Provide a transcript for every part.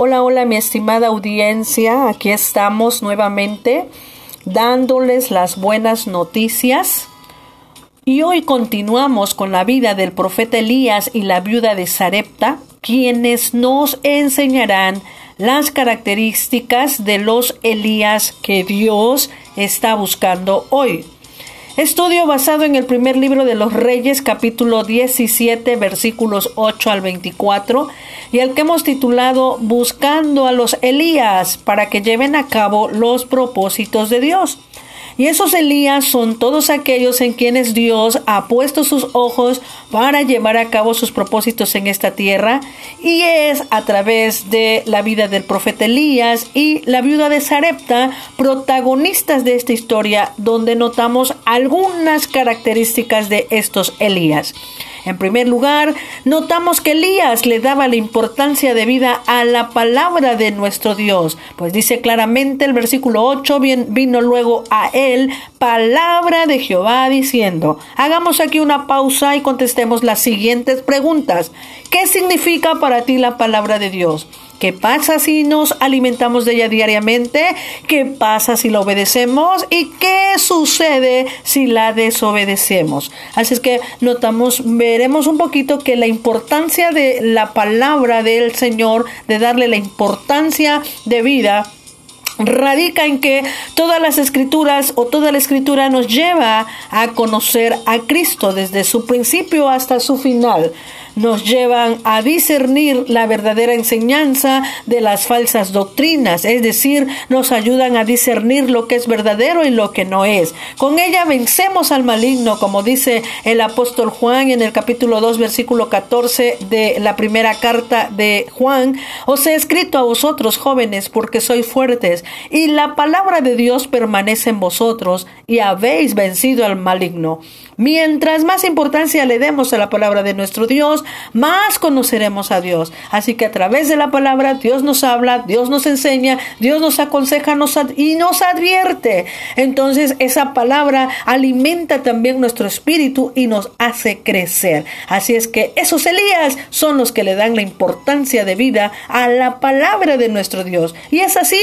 Hola, hola mi estimada audiencia, aquí estamos nuevamente dándoles las buenas noticias. Y hoy continuamos con la vida del profeta Elías y la viuda de Sarepta, quienes nos enseñarán las características de los Elías que Dios está buscando hoy. Estudio basado en el primer libro de los Reyes, capítulo 17, versículos 8 al 24, y el que hemos titulado Buscando a los Elías para que lleven a cabo los propósitos de Dios. Y esos Elías son todos aquellos en quienes Dios ha puesto sus ojos para llevar a cabo sus propósitos en esta tierra. Y es a través de la vida del profeta Elías y la viuda de Sarepta, protagonistas de esta historia, donde notamos algunas características de estos Elías. En primer lugar, notamos que Elías le daba la importancia de vida a la palabra de nuestro Dios, pues dice claramente el versículo 8, vino luego a él palabra de Jehová diciendo, hagamos aquí una pausa y contestemos las siguientes preguntas. ¿Qué significa para ti la palabra de Dios? ¿Qué pasa si nos alimentamos de ella diariamente? ¿Qué pasa si la obedecemos? ¿Y qué sucede si la desobedecemos? Así es que notamos, veremos un poquito que la importancia de la palabra del Señor, de darle la importancia de vida, radica en que todas las escrituras o toda la escritura nos lleva a conocer a Cristo desde su principio hasta su final nos llevan a discernir la verdadera enseñanza de las falsas doctrinas, es decir, nos ayudan a discernir lo que es verdadero y lo que no es. Con ella vencemos al maligno, como dice el apóstol Juan en el capítulo 2, versículo 14 de la primera carta de Juan. Os he escrito a vosotros jóvenes porque sois fuertes y la palabra de Dios permanece en vosotros y habéis vencido al maligno. Mientras más importancia le demos a la palabra de nuestro Dios, más conoceremos a Dios. Así que a través de la palabra Dios nos habla, Dios nos enseña, Dios nos aconseja y nos advierte. Entonces esa palabra alimenta también nuestro espíritu y nos hace crecer. Así es que esos Elías son los que le dan la importancia de vida a la palabra de nuestro Dios. Y es así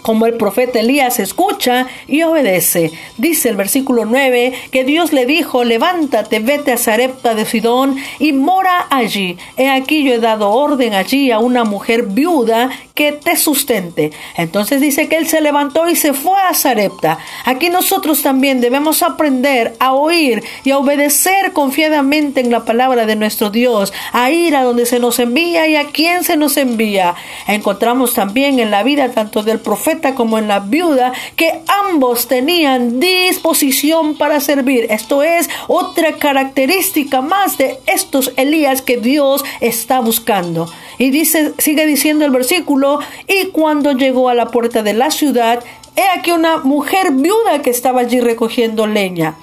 como el profeta Elías escucha y obedece. Dice el versículo 9 que Dios le dijo, levántate, vete a Sarepta de Sidón y mora allí. He aquí yo he dado orden allí a una mujer viuda que te sustente. Entonces dice que él se levantó y se fue a Sarepta. Aquí nosotros también debemos aprender a oír y a obedecer confiadamente en la palabra de nuestro Dios, a ir a donde se nos envía y a quien se nos envía. Encontramos también en la vida tanto del profeta como en la viuda, que ambos tenían disposición para servir. Esto es otra característica más de estos Elías que Dios está buscando. Y dice, sigue diciendo el versículo, y cuando llegó a la puerta de la ciudad, he aquí una mujer viuda que estaba allí recogiendo leña.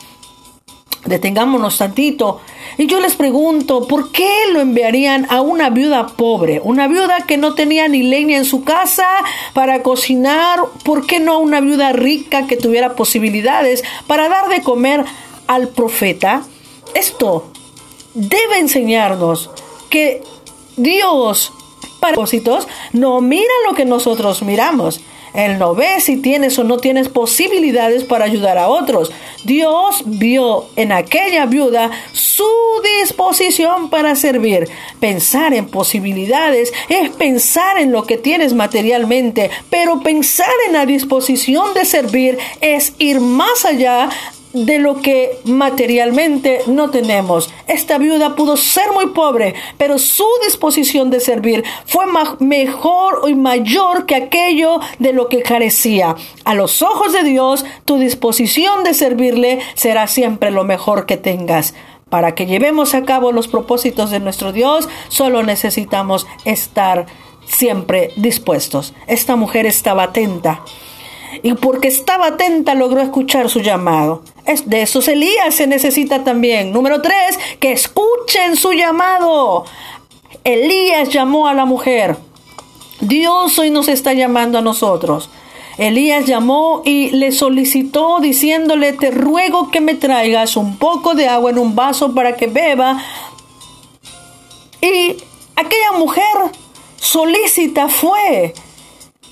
Detengámonos tantito. Y yo les pregunto, ¿por qué lo enviarían a una viuda pobre? Una viuda que no tenía ni leña en su casa para cocinar. ¿Por qué no a una viuda rica que tuviera posibilidades para dar de comer al profeta? Esto debe enseñarnos que Dios, para propósitos, no mira lo que nosotros miramos. Él no ve si tienes o no tienes posibilidades para ayudar a otros. Dios vio en aquella viuda su disposición para servir. Pensar en posibilidades es pensar en lo que tienes materialmente, pero pensar en la disposición de servir es ir más allá de lo que materialmente no tenemos. Esta viuda pudo ser muy pobre, pero su disposición de servir fue mejor y mayor que aquello de lo que carecía. A los ojos de Dios, tu disposición de servirle será siempre lo mejor que tengas. Para que llevemos a cabo los propósitos de nuestro Dios, solo necesitamos estar siempre dispuestos. Esta mujer estaba atenta y porque estaba atenta logró escuchar su llamado. Es de esos Elías se necesita también. Número tres, que escuchen su llamado. Elías llamó a la mujer. Dios hoy nos está llamando a nosotros. Elías llamó y le solicitó diciéndole, te ruego que me traigas un poco de agua en un vaso para que beba. Y aquella mujer solícita fue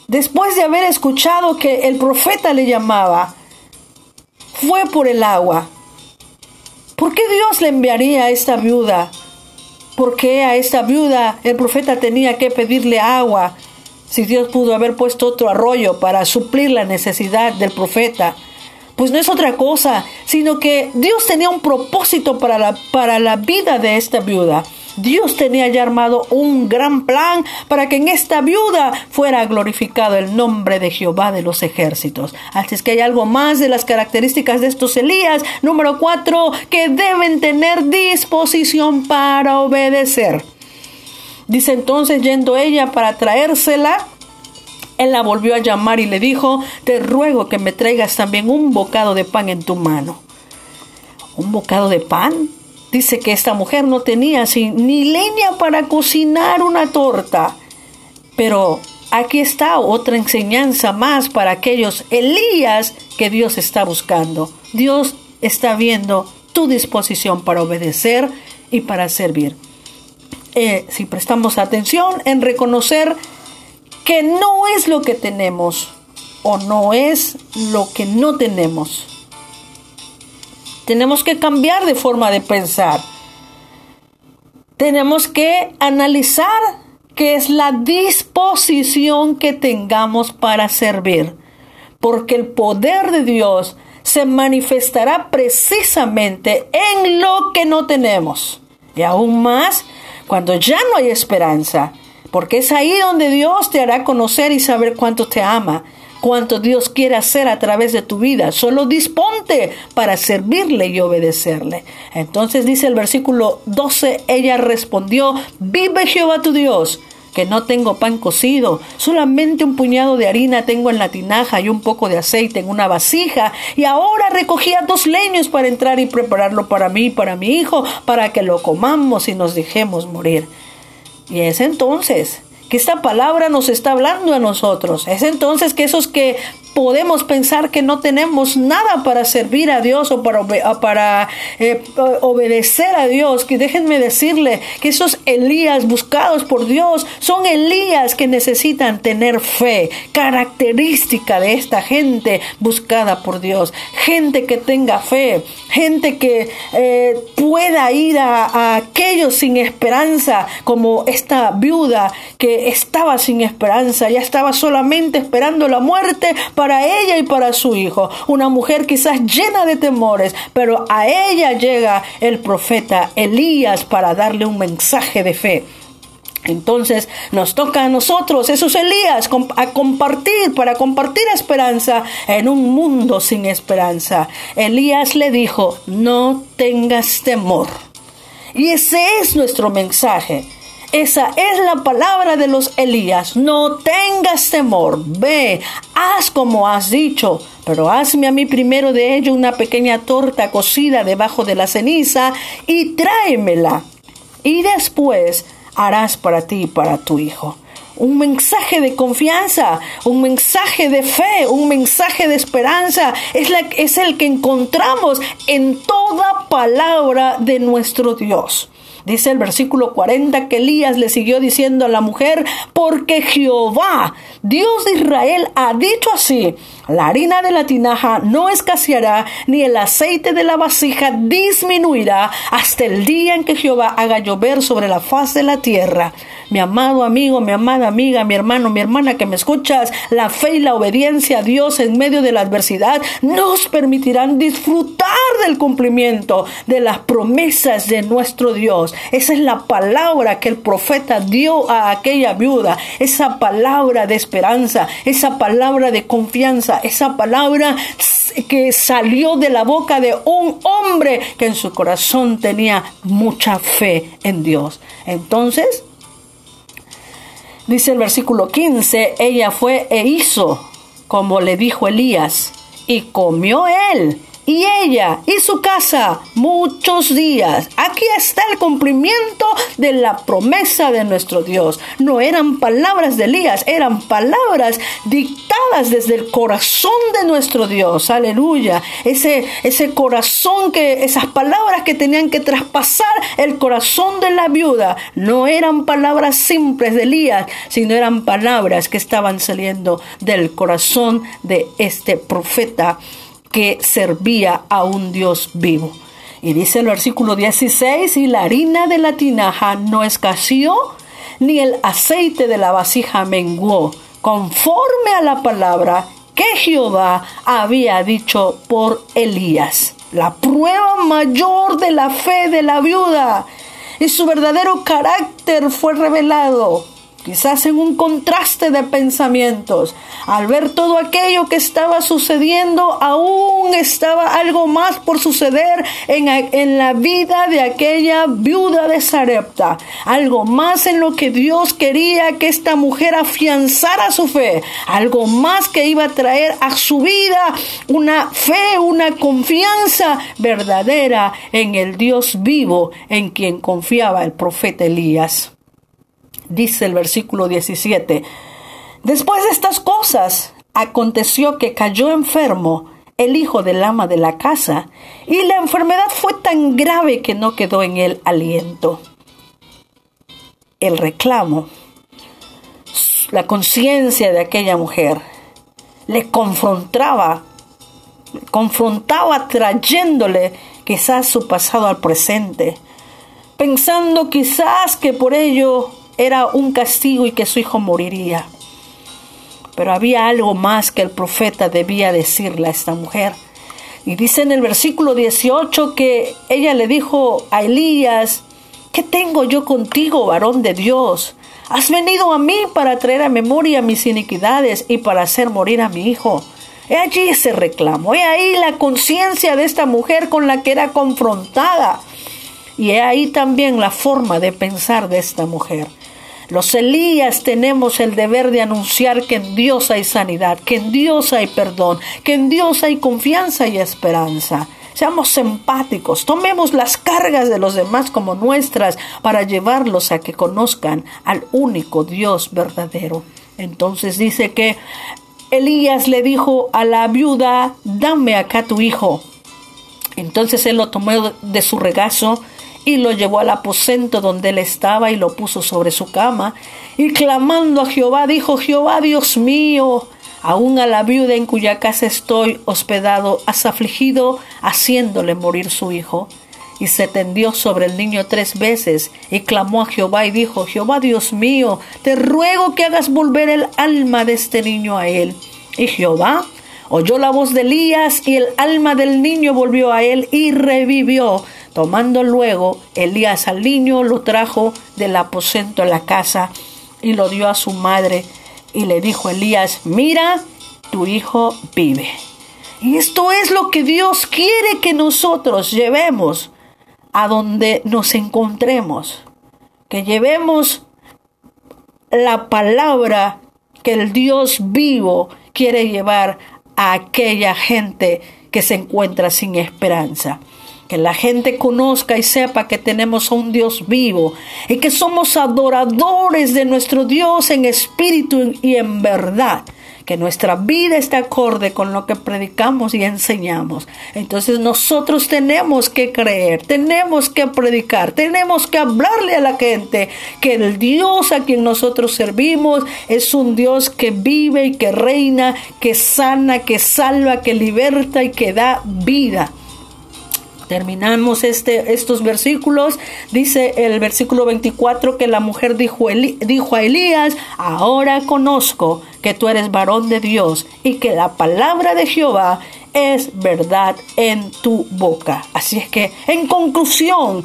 después de haber escuchado que el profeta le llamaba, fue por el agua. ¿Por qué Dios le enviaría a esta viuda? ¿Por qué a esta viuda el profeta tenía que pedirle agua si Dios pudo haber puesto otro arroyo para suplir la necesidad del profeta? Pues no es otra cosa, sino que Dios tenía un propósito para la, para la vida de esta viuda. Dios tenía ya armado un gran plan para que en esta viuda fuera glorificado el nombre de Jehová de los ejércitos. Así es que hay algo más de las características de estos Elías. Número cuatro, que deben tener disposición para obedecer. Dice entonces, yendo ella para traérsela, él la volvió a llamar y le dijo, te ruego que me traigas también un bocado de pan en tu mano. ¿Un bocado de pan? Dice que esta mujer no tenía ni leña para cocinar una torta. Pero aquí está otra enseñanza más para aquellos Elías que Dios está buscando. Dios está viendo tu disposición para obedecer y para servir. Eh, si prestamos atención en reconocer que no es lo que tenemos o no es lo que no tenemos tenemos que cambiar de forma de pensar. Tenemos que analizar qué es la disposición que tengamos para servir. Porque el poder de Dios se manifestará precisamente en lo que no tenemos. Y aún más cuando ya no hay esperanza. Porque es ahí donde Dios te hará conocer y saber cuánto te ama cuanto Dios quiere hacer a través de tu vida. Solo disponte para servirle y obedecerle. Entonces dice el versículo 12, ella respondió, vive Jehová tu Dios que no tengo pan cocido, solamente un puñado de harina tengo en la tinaja y un poco de aceite en una vasija, y ahora recogía dos leños para entrar y prepararlo para mí y para mi hijo, para que lo comamos y nos dejemos morir. Y es entonces que esta palabra nos está hablando a nosotros. Es entonces que esos que podemos pensar que no tenemos nada para servir a Dios o para, para eh, obedecer a Dios, que déjenme decirle que esos Elías buscados por Dios son Elías que necesitan tener fe, característica de esta gente buscada por Dios, gente que tenga fe, gente que eh, pueda ir a, a aquellos sin esperanza, como esta viuda que estaba sin esperanza, ya estaba solamente esperando la muerte para ella y para su hijo. Una mujer quizás llena de temores, pero a ella llega el profeta Elías para darle un mensaje de fe. Entonces nos toca a nosotros, esos Elías, a compartir, para compartir esperanza en un mundo sin esperanza. Elías le dijo, no tengas temor. Y ese es nuestro mensaje. Esa es la palabra de los Elías. No tengas temor. Ve, haz como has dicho. Pero hazme a mí primero de ello una pequeña torta cocida debajo de la ceniza y tráemela. Y después harás para ti y para tu hijo. Un mensaje de confianza, un mensaje de fe, un mensaje de esperanza. Es, es el que encontramos en toda palabra de nuestro Dios. Dice el versículo 40 que Elías le siguió diciendo a la mujer, porque Jehová, Dios de Israel, ha dicho así, la harina de la tinaja no escaseará, ni el aceite de la vasija disminuirá hasta el día en que Jehová haga llover sobre la faz de la tierra. Mi amado amigo, mi amada amiga, mi hermano, mi hermana que me escuchas, la fe y la obediencia a Dios en medio de la adversidad nos permitirán disfrutar del cumplimiento de las promesas de nuestro Dios. Esa es la palabra que el profeta dio a aquella viuda, esa palabra de esperanza, esa palabra de confianza, esa palabra que salió de la boca de un hombre que en su corazón tenía mucha fe en Dios. Entonces, Dice el versículo 15, ella fue e hizo como le dijo Elías, y comió él y ella y su casa muchos días. Aquí está el cumplimiento de la promesa de nuestro Dios. No eran palabras de Elías, eran palabras dictadas desde el corazón de nuestro Dios. Aleluya. Ese, ese corazón que, esas palabras que tenían que traspasar el corazón de la viuda, no eran palabras simples de Elías, sino eran palabras que estaban saliendo del corazón de este profeta que servía a un Dios vivo. Y dice el versículo 16, y la harina de la tinaja no escaseó, ni el aceite de la vasija menguó, conforme a la palabra que Jehová había dicho por Elías. La prueba mayor de la fe de la viuda y su verdadero carácter fue revelado quizás en un contraste de pensamientos. Al ver todo aquello que estaba sucediendo, aún estaba algo más por suceder en, en la vida de aquella viuda de Sarepta. Algo más en lo que Dios quería que esta mujer afianzara su fe. Algo más que iba a traer a su vida una fe, una confianza verdadera en el Dios vivo en quien confiaba el profeta Elías dice el versículo 17. Después de estas cosas, aconteció que cayó enfermo el hijo del ama de la casa, y la enfermedad fue tan grave que no quedó en él aliento. El reclamo, la conciencia de aquella mujer, le confrontaba, confrontaba trayéndole quizás su pasado al presente, pensando quizás que por ello era un castigo y que su hijo moriría. Pero había algo más que el profeta debía decirle a esta mujer. Y dice en el versículo 18 que ella le dijo a Elías, ¿qué tengo yo contigo, varón de Dios? Has venido a mí para traer a memoria mis iniquidades y para hacer morir a mi hijo. He allí ese reclamo, he ahí la conciencia de esta mujer con la que era confrontada. Y he ahí también la forma de pensar de esta mujer. Los Elías tenemos el deber de anunciar que en Dios hay sanidad, que en Dios hay perdón, que en Dios hay confianza y esperanza. Seamos empáticos, tomemos las cargas de los demás como nuestras para llevarlos a que conozcan al único Dios verdadero. Entonces dice que Elías le dijo a la viuda, dame acá tu hijo. Entonces él lo tomó de su regazo y lo llevó al aposento donde él estaba y lo puso sobre su cama. Y clamando a Jehová, dijo, Jehová Dios mío, aún a la viuda en cuya casa estoy hospedado, has afligido, haciéndole morir su hijo. Y se tendió sobre el niño tres veces y clamó a Jehová y dijo, Jehová Dios mío, te ruego que hagas volver el alma de este niño a él. Y Jehová oyó la voz de Elías y el alma del niño volvió a él y revivió. Tomando luego Elías al niño, lo trajo del aposento a la casa y lo dio a su madre y le dijo Elías, mira, tu hijo vive. Y esto es lo que Dios quiere que nosotros llevemos a donde nos encontremos, que llevemos la palabra que el Dios vivo quiere llevar a aquella gente que se encuentra sin esperanza que la gente conozca y sepa que tenemos a un Dios vivo y que somos adoradores de nuestro Dios en espíritu y en verdad que nuestra vida está acorde con lo que predicamos y enseñamos. Entonces nosotros tenemos que creer, tenemos que predicar, tenemos que hablarle a la gente que el Dios a quien nosotros servimos es un Dios que vive y que reina, que sana, que salva, que liberta y que da vida. Terminamos este, estos versículos. Dice el versículo 24 que la mujer dijo, dijo a Elías, ahora conozco que tú eres varón de Dios y que la palabra de Jehová es verdad en tu boca. Así es que, en conclusión,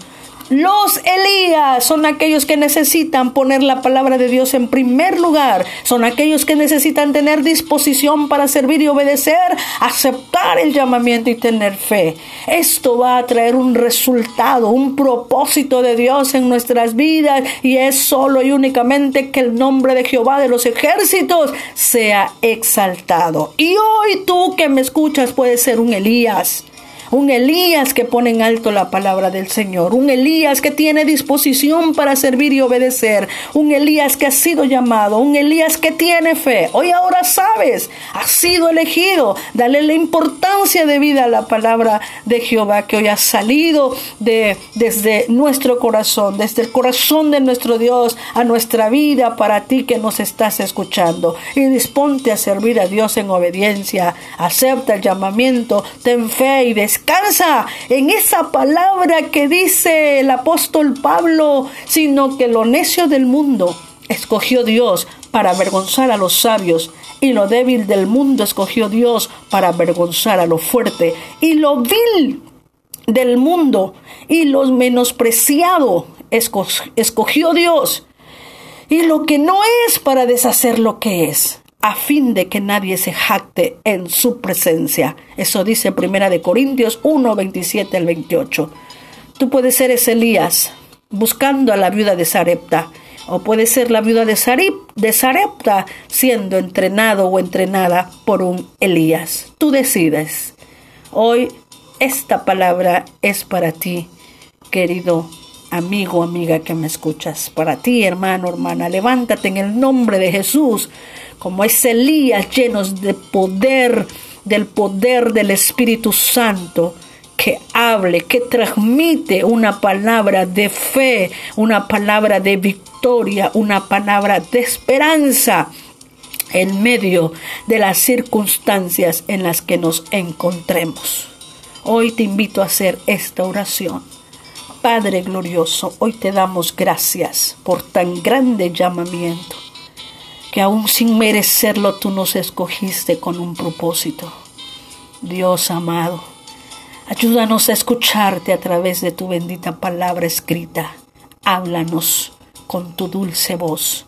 los Elías son aquellos que necesitan poner la palabra de Dios en primer lugar. Son aquellos que necesitan tener disposición para servir y obedecer, aceptar el llamamiento y tener fe. Esto va a traer un resultado, un propósito de Dios en nuestras vidas y es solo y únicamente que el nombre de Jehová de los ejércitos sea exaltado. Y hoy tú que me escuchas puedes ser un Elías un Elías que pone en alto la palabra del Señor, un Elías que tiene disposición para servir y obedecer, un Elías que ha sido llamado, un Elías que tiene fe. Hoy ahora sabes, ha sido elegido, dale la importancia de vida a la palabra de Jehová que hoy ha salido de desde nuestro corazón, desde el corazón de nuestro Dios a nuestra vida para ti que nos estás escuchando. Y disponte a servir a Dios en obediencia, acepta el llamamiento, ten fe y descansa en esa palabra que dice el apóstol Pablo, sino que lo necio del mundo escogió Dios para avergonzar a los sabios, y lo débil del mundo escogió Dios para avergonzar a lo fuerte, y lo vil del mundo y lo menospreciado escogió Dios, y lo que no es para deshacer lo que es a fin de que nadie se jacte en su presencia. Eso dice Primera de Corintios 1, 27 al 28. Tú puedes ser ese Elías buscando a la viuda de Sarepta, o puedes ser la viuda de, de Sarepta siendo entrenado o entrenada por un Elías. Tú decides. Hoy esta palabra es para ti, querido amigo, amiga que me escuchas. Para ti, hermano, hermana, levántate en el nombre de Jesús como es Elías llenos de poder, del poder del Espíritu Santo, que hable, que transmite una palabra de fe, una palabra de victoria, una palabra de esperanza en medio de las circunstancias en las que nos encontremos. Hoy te invito a hacer esta oración. Padre glorioso, hoy te damos gracias por tan grande llamamiento que aún sin merecerlo tú nos escogiste con un propósito. Dios amado, ayúdanos a escucharte a través de tu bendita palabra escrita. Háblanos con tu dulce voz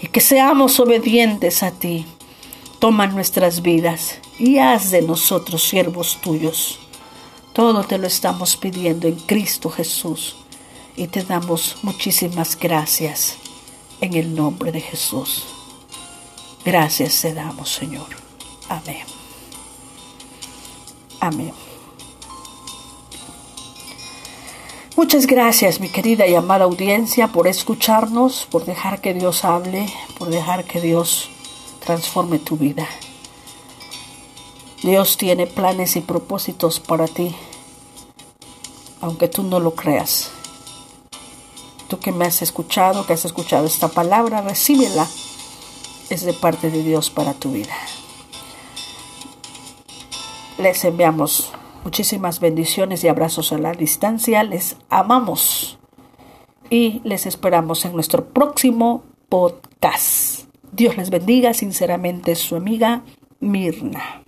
y que seamos obedientes a ti. Toma nuestras vidas y haz de nosotros siervos tuyos. Todo te lo estamos pidiendo en Cristo Jesús y te damos muchísimas gracias en el nombre de Jesús. Gracias te damos, Señor. Amén. Amén. Muchas gracias, mi querida y amada audiencia, por escucharnos, por dejar que Dios hable, por dejar que Dios transforme tu vida. Dios tiene planes y propósitos para ti, aunque tú no lo creas. Tú que me has escuchado, que has escuchado esta palabra, recíbela es de parte de Dios para tu vida. Les enviamos muchísimas bendiciones y abrazos a la distancia. Les amamos y les esperamos en nuestro próximo podcast. Dios les bendiga, sinceramente su amiga Mirna.